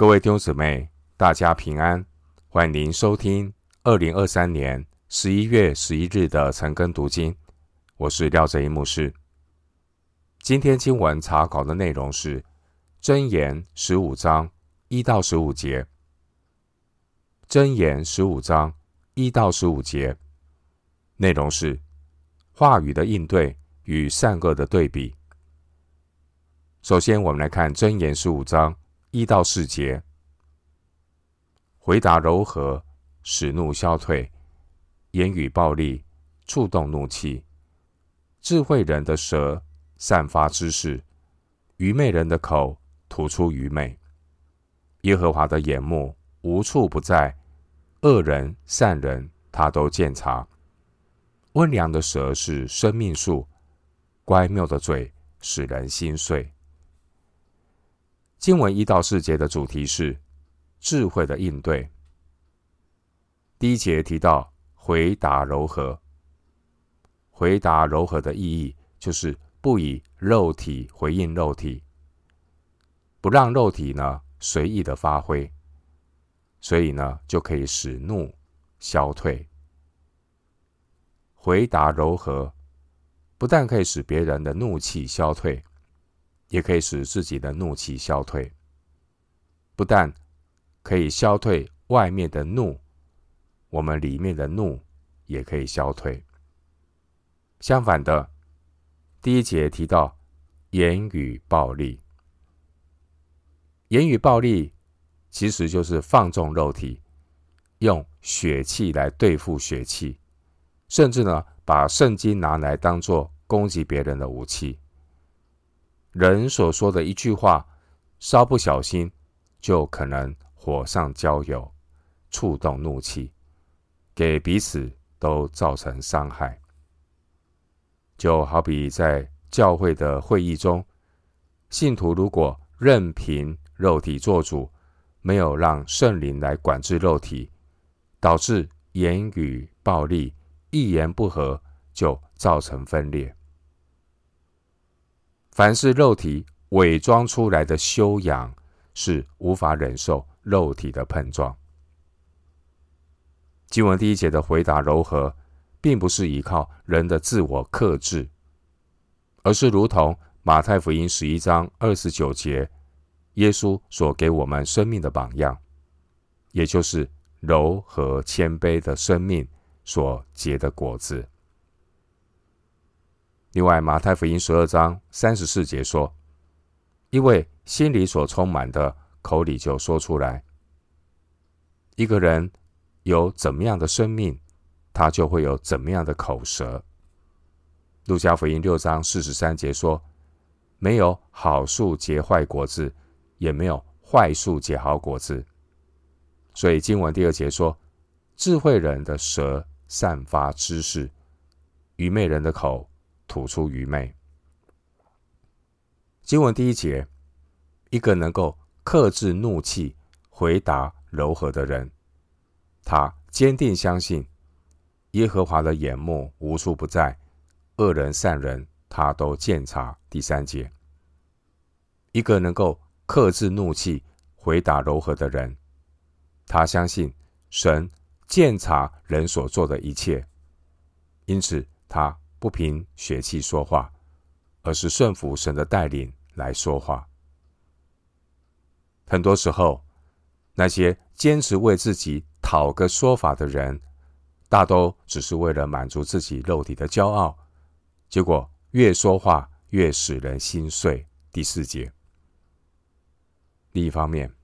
各位弟兄姊妹，大家平安，欢迎收听二零二三年十一月十一日的晨更读经。我是廖哲一牧师。今天经文查考的内容是《真言》十五章一到十五节，《真言》十五章一到十五节内容是话语的应对与善恶的对比。首先，我们来看《真言》十五章。一到四节，回答柔和，使怒消退；言语暴戾，触动怒气。智慧人的舌散发知识，愚昧人的口吐出愚昧。耶和华的眼目无处不在，恶人善人他都鉴察。温良的舌是生命树，乖谬的嘴使人心碎。经文一到四节的主题是智慧的应对。第一节提到回答柔和，回答柔和的意义就是不以肉体回应肉体，不让肉体呢随意的发挥，所以呢就可以使怒消退。回答柔和，不但可以使别人的怒气消退。也可以使自己的怒气消退，不但可以消退外面的怒，我们里面的怒也可以消退。相反的，第一节提到言语暴力，言语暴力其实就是放纵肉体，用血气来对付血气，甚至呢，把圣经拿来当做攻击别人的武器。人所说的一句话，稍不小心，就可能火上浇油，触动怒气，给彼此都造成伤害。就好比在教会的会议中，信徒如果任凭肉体做主，没有让圣灵来管制肉体，导致言语暴力，一言不合就造成分裂。凡是肉体伪装出来的修养，是无法忍受肉体的碰撞。经文第一节的回答柔和，并不是依靠人的自我克制，而是如同马太福音十一章二十九节，耶稣所给我们生命的榜样，也就是柔和谦卑的生命所结的果子。另外，马太福音十二章三十四节说：“因为心里所充满的，口里就说出来。一个人有怎么样的生命，他就会有怎么样的口舌。”路加福音六章四十三节说：“没有好树结坏果子，也没有坏树结好果子。”所以经文第二节说：“智慧人的舌散发知识，愚昧人的口。”吐出愚昧。经文第一节，一个能够克制怒气、回答柔和的人，他坚定相信耶和华的眼目无处不在，恶人善人他都鉴察。第三节，一个能够克制怒气、回答柔和的人，他相信神鉴察人所做的一切，因此他。不凭血气说话，而是顺服神的带领来说话。很多时候，那些坚持为自己讨个说法的人，大都只是为了满足自己肉体的骄傲，结果越说话越使人心碎。第四节。另一方面，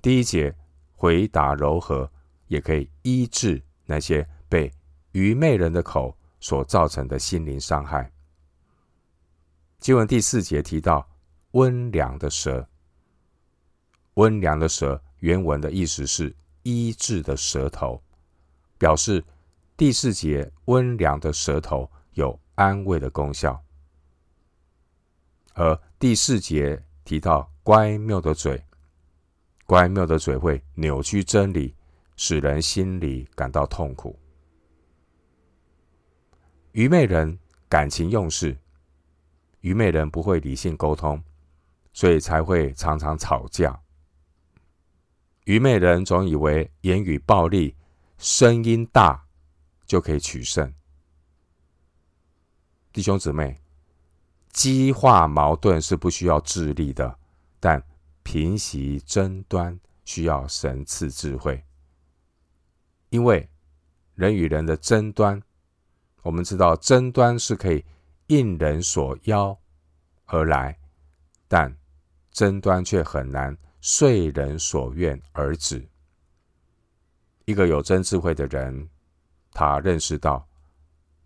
第一节回答柔和，也可以医治那些被愚昧人的口所造成的心灵伤害。经文第四节提到温良的舌，温良的舌原文的意思是医治的舌头，表示第四节温良的舌头有安慰的功效。而第四节提到乖谬的嘴，乖谬的嘴会扭曲真理，使人心里感到痛苦。愚昧人感情用事，愚昧人不会理性沟通，所以才会常常吵架。愚昧人总以为言语暴力、声音大就可以取胜。弟兄姊妹，激化矛盾是不需要智力的，但平息争端需要神赐智慧。因为人与人的争端，我们知道争端是可以应人所邀而来，但争端却很难遂人所愿而止。一个有真智慧的人，他认识到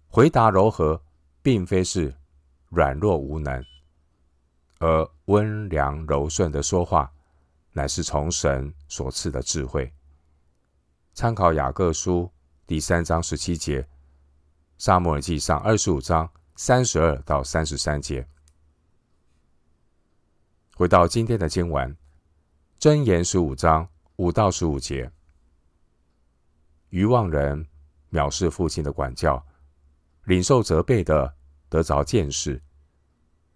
回答柔和。并非是软弱无能，而温良柔顺的说话，乃是从神所赐的智慧。参考雅各书第三章十七节，撒母耳记上二十五章三十二到三十三节。回到今天的经文，箴言十五章五到十五节，愚妄人藐视父亲的管教，领受责备的。得着见识，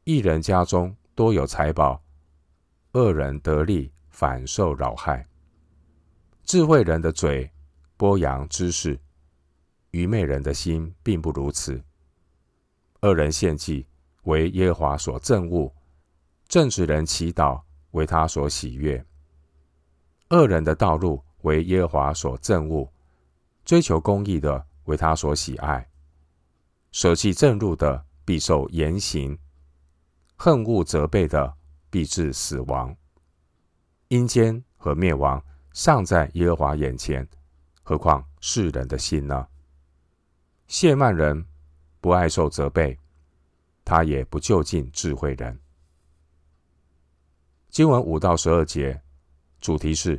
一人家中多有财宝，恶人得利反受扰害。智慧人的嘴播扬知识，愚昧人的心并不如此。恶人献祭为耶和华所憎恶，正直人祈祷为他所喜悦。恶人的道路为耶和华所憎恶，追求公义的为他所喜爱。舍弃正路的必受严刑，恨恶责备的必致死亡。阴间和灭亡尚在耶和华眼前，何况世人的心呢？谢曼人不爱受责备，他也不就近智慧人。经文五到十二节，主题是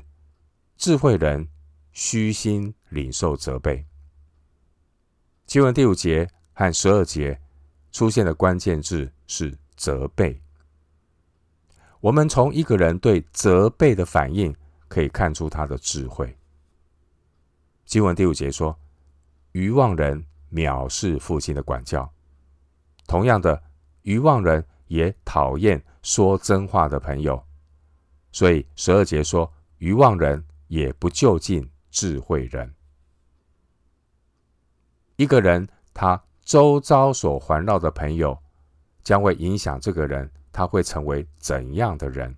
智慧人虚心领受责备。经文第五节。和十二节出现的关键字是责备。我们从一个人对责备的反应，可以看出他的智慧。经文第五节说：“愚妄人藐视父亲的管教。”同样的，愚妄人也讨厌说真话的朋友。所以十二节说：“愚妄人也不就近智慧人。”一个人他。周遭所环绕的朋友，将会影响这个人，他会成为怎样的人？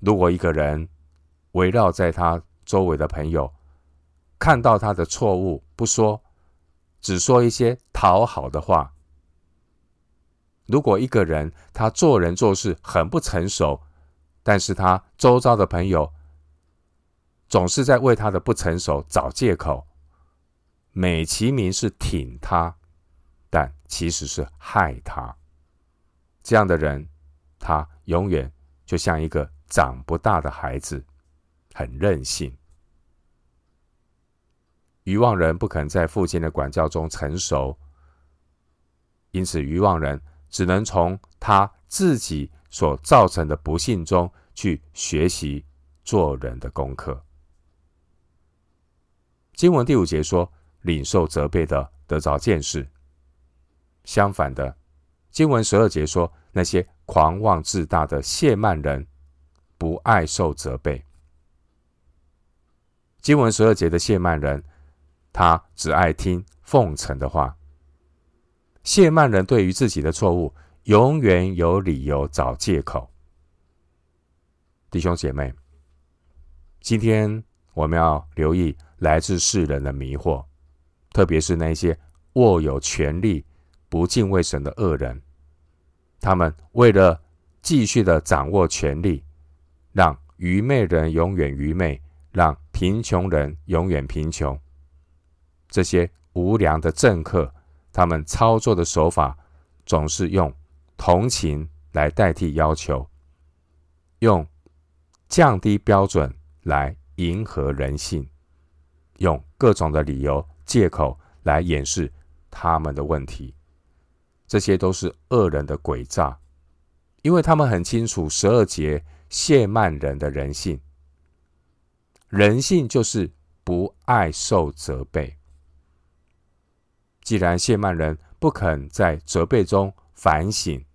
如果一个人围绕在他周围的朋友，看到他的错误不说，只说一些讨好的话；如果一个人他做人做事很不成熟，但是他周遭的朋友总是在为他的不成熟找借口。美其名是挺他，但其实是害他。这样的人，他永远就像一个长不大的孩子，很任性。愚妄人不肯在父亲的管教中成熟，因此愚妄人只能从他自己所造成的不幸中去学习做人的功课。经文第五节说。领受责备的得着见识。相反的，经文十二节说，那些狂妄自大的谢曼人不爱受责备。经文十二节的谢曼人，他只爱听奉承的话。谢曼人对于自己的错误，永远有理由找借口。弟兄姐妹，今天我们要留意来自世人的迷惑。特别是那些握有权力、不敬畏神的恶人，他们为了继续的掌握权力，让愚昧人永远愚昧，让贫穷人永远贫穷。这些无良的政客，他们操作的手法总是用同情来代替要求，用降低标准来迎合人性，用各种的理由。借口来掩饰他们的问题，这些都是恶人的诡诈，因为他们很清楚十二节亵慢人的人性，人性就是不爱受责备。既然谢曼人不肯在责备中反省，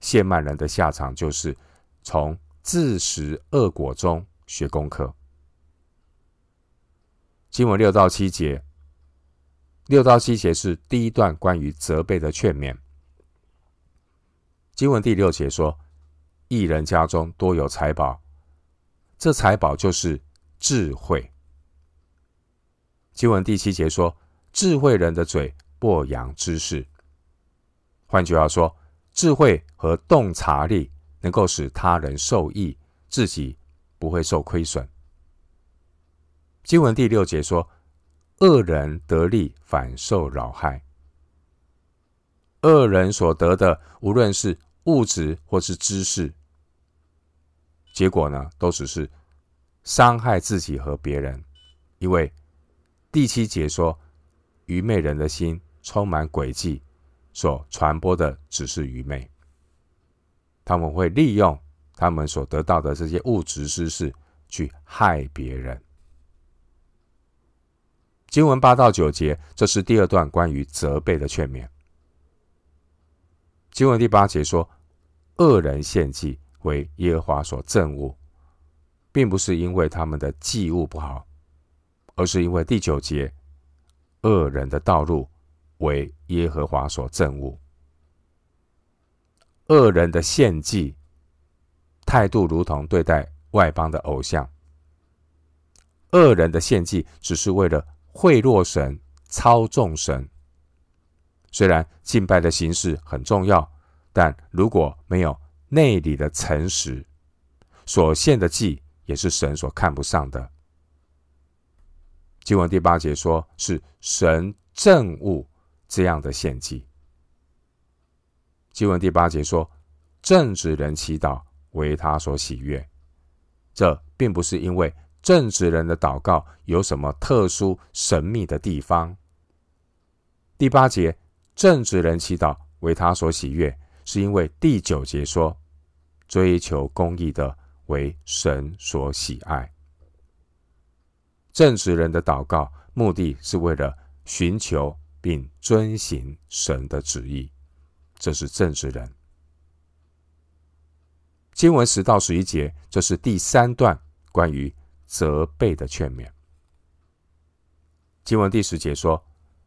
谢曼人的下场就是从自食恶果中学功课。经文六到七节，六到七节是第一段关于责备的劝勉。经文第六节说：“一人家中多有财宝，这财宝就是智慧。”经文第七节说：“智慧人的嘴播扬知识。”换句话说，智慧和洞察力能够使他人受益，自己不会受亏损。经文第六节说：“恶人得利反受扰害。”恶人所得的，无论是物质或是知识，结果呢，都只是伤害自己和别人，因为。第七节说，愚昧人的心充满诡计，所传播的只是愚昧。他们会利用他们所得到的这些物质知识去害别人。经文八到九节，这是第二段关于责备的劝勉。经文第八节说，恶人献祭为耶和华所憎恶，并不是因为他们的祭物不好。而是因为第九节，恶人的道路为耶和华所憎恶，恶人的献祭态度如同对待外邦的偶像，恶人的献祭只是为了贿赂神、操纵神。虽然敬拜的形式很重要，但如果没有内里的诚实，所献的祭也是神所看不上的。经文第八节说，是神憎恶这样的献祭。经文第八节说，正直人祈祷为他所喜悦。这并不是因为正直人的祷告有什么特殊神秘的地方。第八节，正直人祈祷为他所喜悦，是因为第九节说，追求公义的为神所喜爱。正直人的祷告，目的是为了寻求并遵行神的旨意，这是正直人。经文十到十一节，这是第三段关于责备的劝勉。经文第十节说：“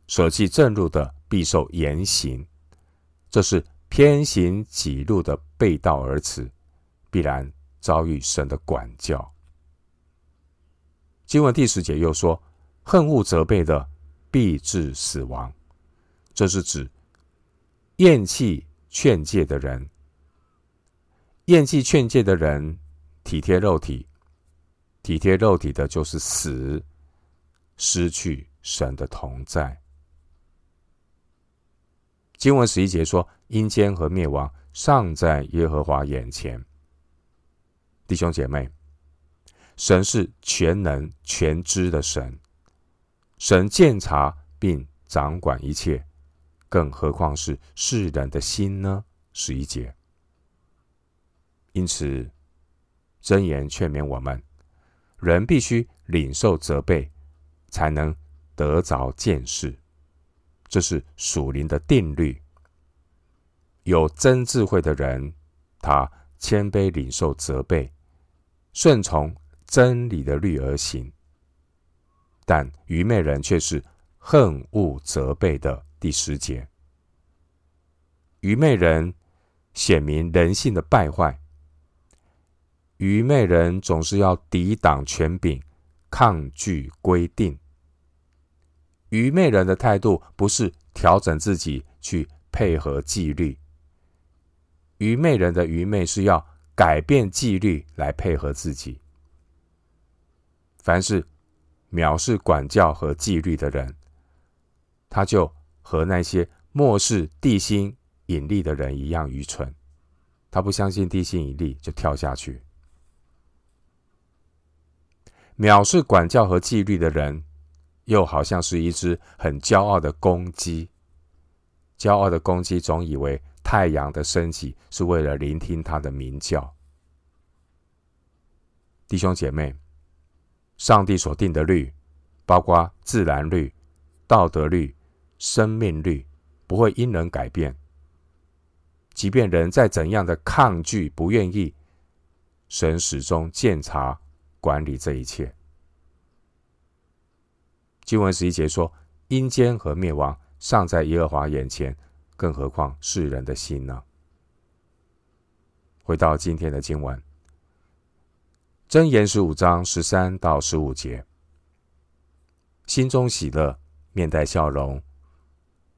舍弃正路的，必受严刑。”这是偏行己路的背道而驰，必然遭遇神的管教。经文第十节又说：“恨恶责备的，必致死亡。”这是指厌弃劝诫的人。厌弃劝诫的人，体贴肉体，体贴肉体的就是死，失去神的同在。经文十一节说：“阴间和灭亡尚在耶和华眼前。”弟兄姐妹。神是全能全知的神，神鉴察并掌管一切，更何况是世人的心呢？十一节。因此，箴言劝勉我们：人必须领受责备，才能得着见识。这是属灵的定律。有真智慧的人，他谦卑领受责备，顺从。真理的律而行，但愚昧人却是恨恶责备的。第十节，愚昧人显明人性的败坏。愚昧人总是要抵挡权柄，抗拒规定。愚昧人的态度不是调整自己去配合纪律，愚昧人的愚昧是要改变纪律来配合自己。凡是藐视管教和纪律的人，他就和那些漠视地心引力的人一样愚蠢。他不相信地心引力，就跳下去。藐视管教和纪律的人，又好像是一只很骄傲的公鸡。骄傲的公鸡总以为太阳的升起是为了聆听它的鸣叫。弟兄姐妹。上帝所定的律，包括自然律、道德律、生命律，不会因人改变。即便人再怎样的抗拒、不愿意，神始终鉴察、管理这一切。经文十一节说：“阴间和灭亡尚在耶和华眼前，更何况世人的心呢？”回到今天的经文，箴言十五章十三到十五节：“心中喜乐，面带笑容；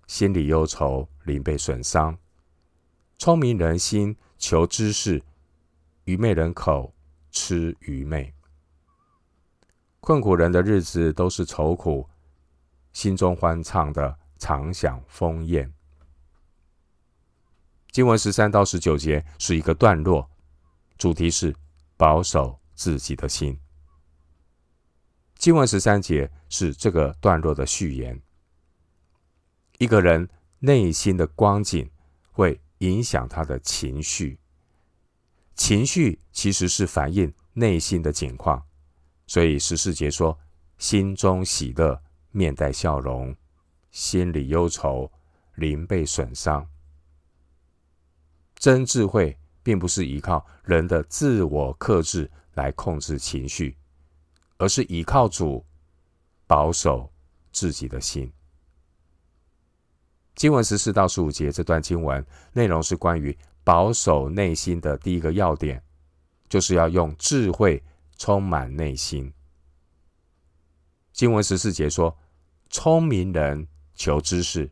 心里忧愁，灵被损伤。聪明人心求知识，愚昧人口吃愚昧。”困苦人的日子都是愁苦，心中欢畅的常享丰宴。经文十三到十九节是一个段落，主题是保守自己的心。经文十三节是这个段落的序言。一个人内心的光景会影响他的情绪，情绪其实是反映内心的景况。所以十四节说：“心中喜乐，面带笑容；心里忧愁，灵被损伤。”真智慧并不是依靠人的自我克制来控制情绪，而是依靠主保守自己的心。经文十四到十五节这段经文内容是关于保守内心的第一个要点，就是要用智慧。充满内心。经文十四节说：“聪明人求知识。”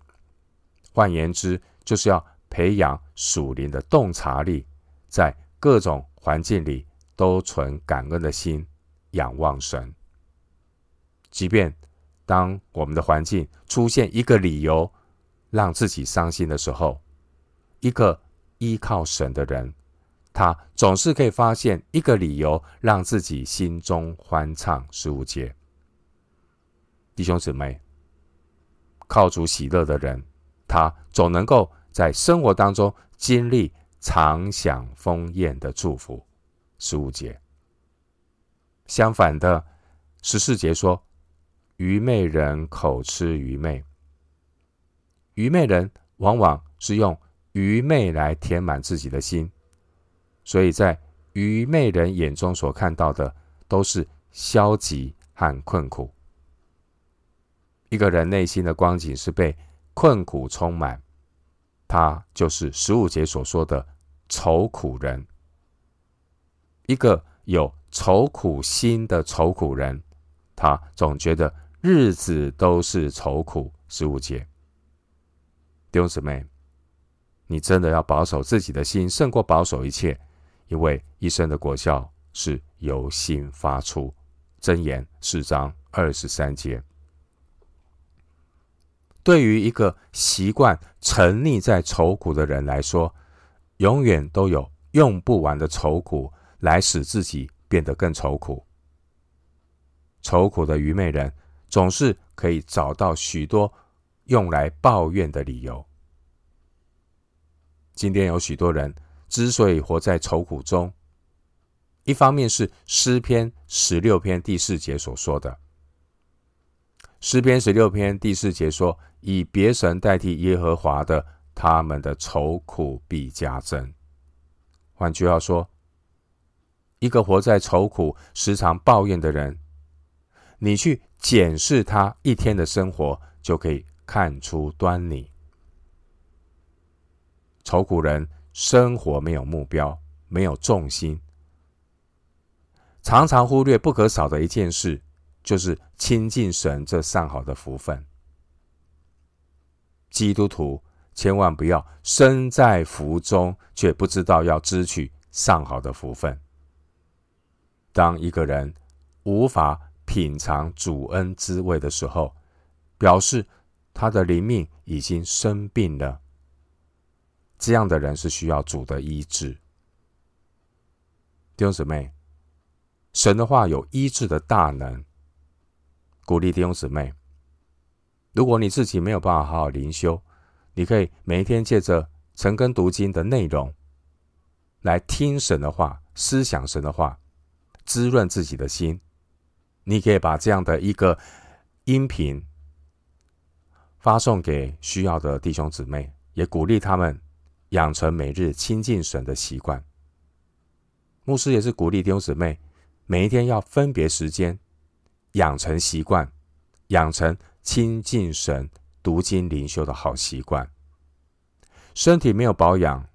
换言之，就是要培养属灵的洞察力，在各种环境里都存感恩的心，仰望神。即便当我们的环境出现一个理由让自己伤心的时候，一个依靠神的人。他总是可以发现一个理由，让自己心中欢畅。十五节，弟兄姊妹，靠主喜乐的人，他总能够在生活当中经历常享丰宴的祝福。十五节，相反的，十四节说，愚昧人口吃愚昧，愚昧人往往是用愚昧来填满自己的心。所以在愚昧人眼中所看到的都是消极和困苦。一个人内心的光景是被困苦充满，他就是十五节所说的愁苦人。一个有愁苦心的愁苦人，他总觉得日子都是愁苦。十五节，弟兄姊妹，你真的要保守自己的心，胜过保守一切。因为一生的果效是由心发出，箴言四章二十三节。对于一个习惯沉溺在愁苦的人来说，永远都有用不完的愁苦来使自己变得更愁苦。愁苦的愚昧人总是可以找到许多用来抱怨的理由。今天有许多人。之所以活在愁苦中，一方面是诗篇十六篇第四节所说的。诗篇十六篇第四节说：“以别神代替耶和华的，他们的愁苦必加增。”换句话说，一个活在愁苦、时常抱怨的人，你去检视他一天的生活，就可以看出端倪。愁苦人。生活没有目标，没有重心，常常忽略不可少的一件事，就是亲近神这上好的福分。基督徒千万不要身在福中，却不知道要支取上好的福分。当一个人无法品尝主恩滋味的时候，表示他的灵命已经生病了。这样的人是需要主的医治。弟兄姊妹，神的话有医治的大能，鼓励弟兄姊妹。如果你自己没有办法好好灵修，你可以每一天借着晨更读经的内容来听神的话，思想神的话，滋润自己的心。你可以把这样的一个音频发送给需要的弟兄姊妹，也鼓励他们。养成每日亲近神的习惯。牧师也是鼓励弟兄姊妹每一天要分别时间，养成习惯，养成亲近神、读经灵修的好习惯。身体没有保养，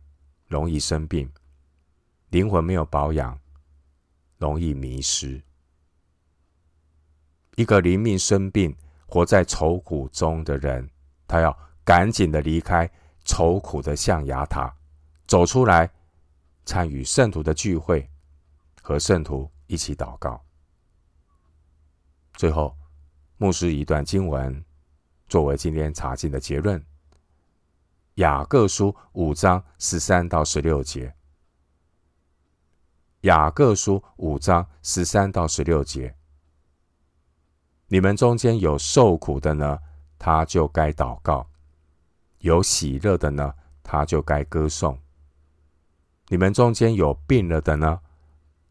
容易生病；灵魂没有保养，容易迷失。一个灵命生病、活在愁苦中的人，他要赶紧的离开愁苦的象牙塔，走出来，参与圣徒的聚会，和圣徒一起祷告。最后，牧师一段经文作为今天查经的结论。雅各书五章十三到十六节。雅各书五章十三到十六节。你们中间有受苦的呢，他就该祷告；有喜乐的呢，他就该歌颂。你们中间有病了的呢，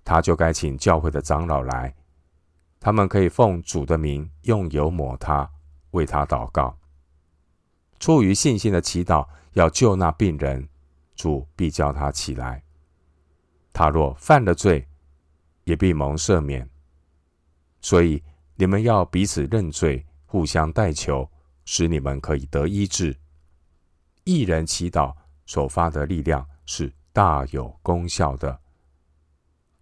他就该请教会的长老来，他们可以奉主的名用油抹他，为他祷告。出于信心的祈祷。要救那病人，主必叫他起来。他若犯了罪，也必蒙赦免。所以你们要彼此认罪，互相代求，使你们可以得医治。一人祈祷所发的力量是大有功效的。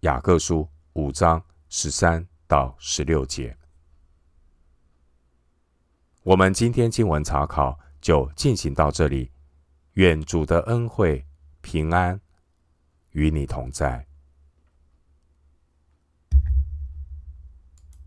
雅各书五章十三到十六节。我们今天经文查考就进行到这里。愿主的恩惠平安与你同在。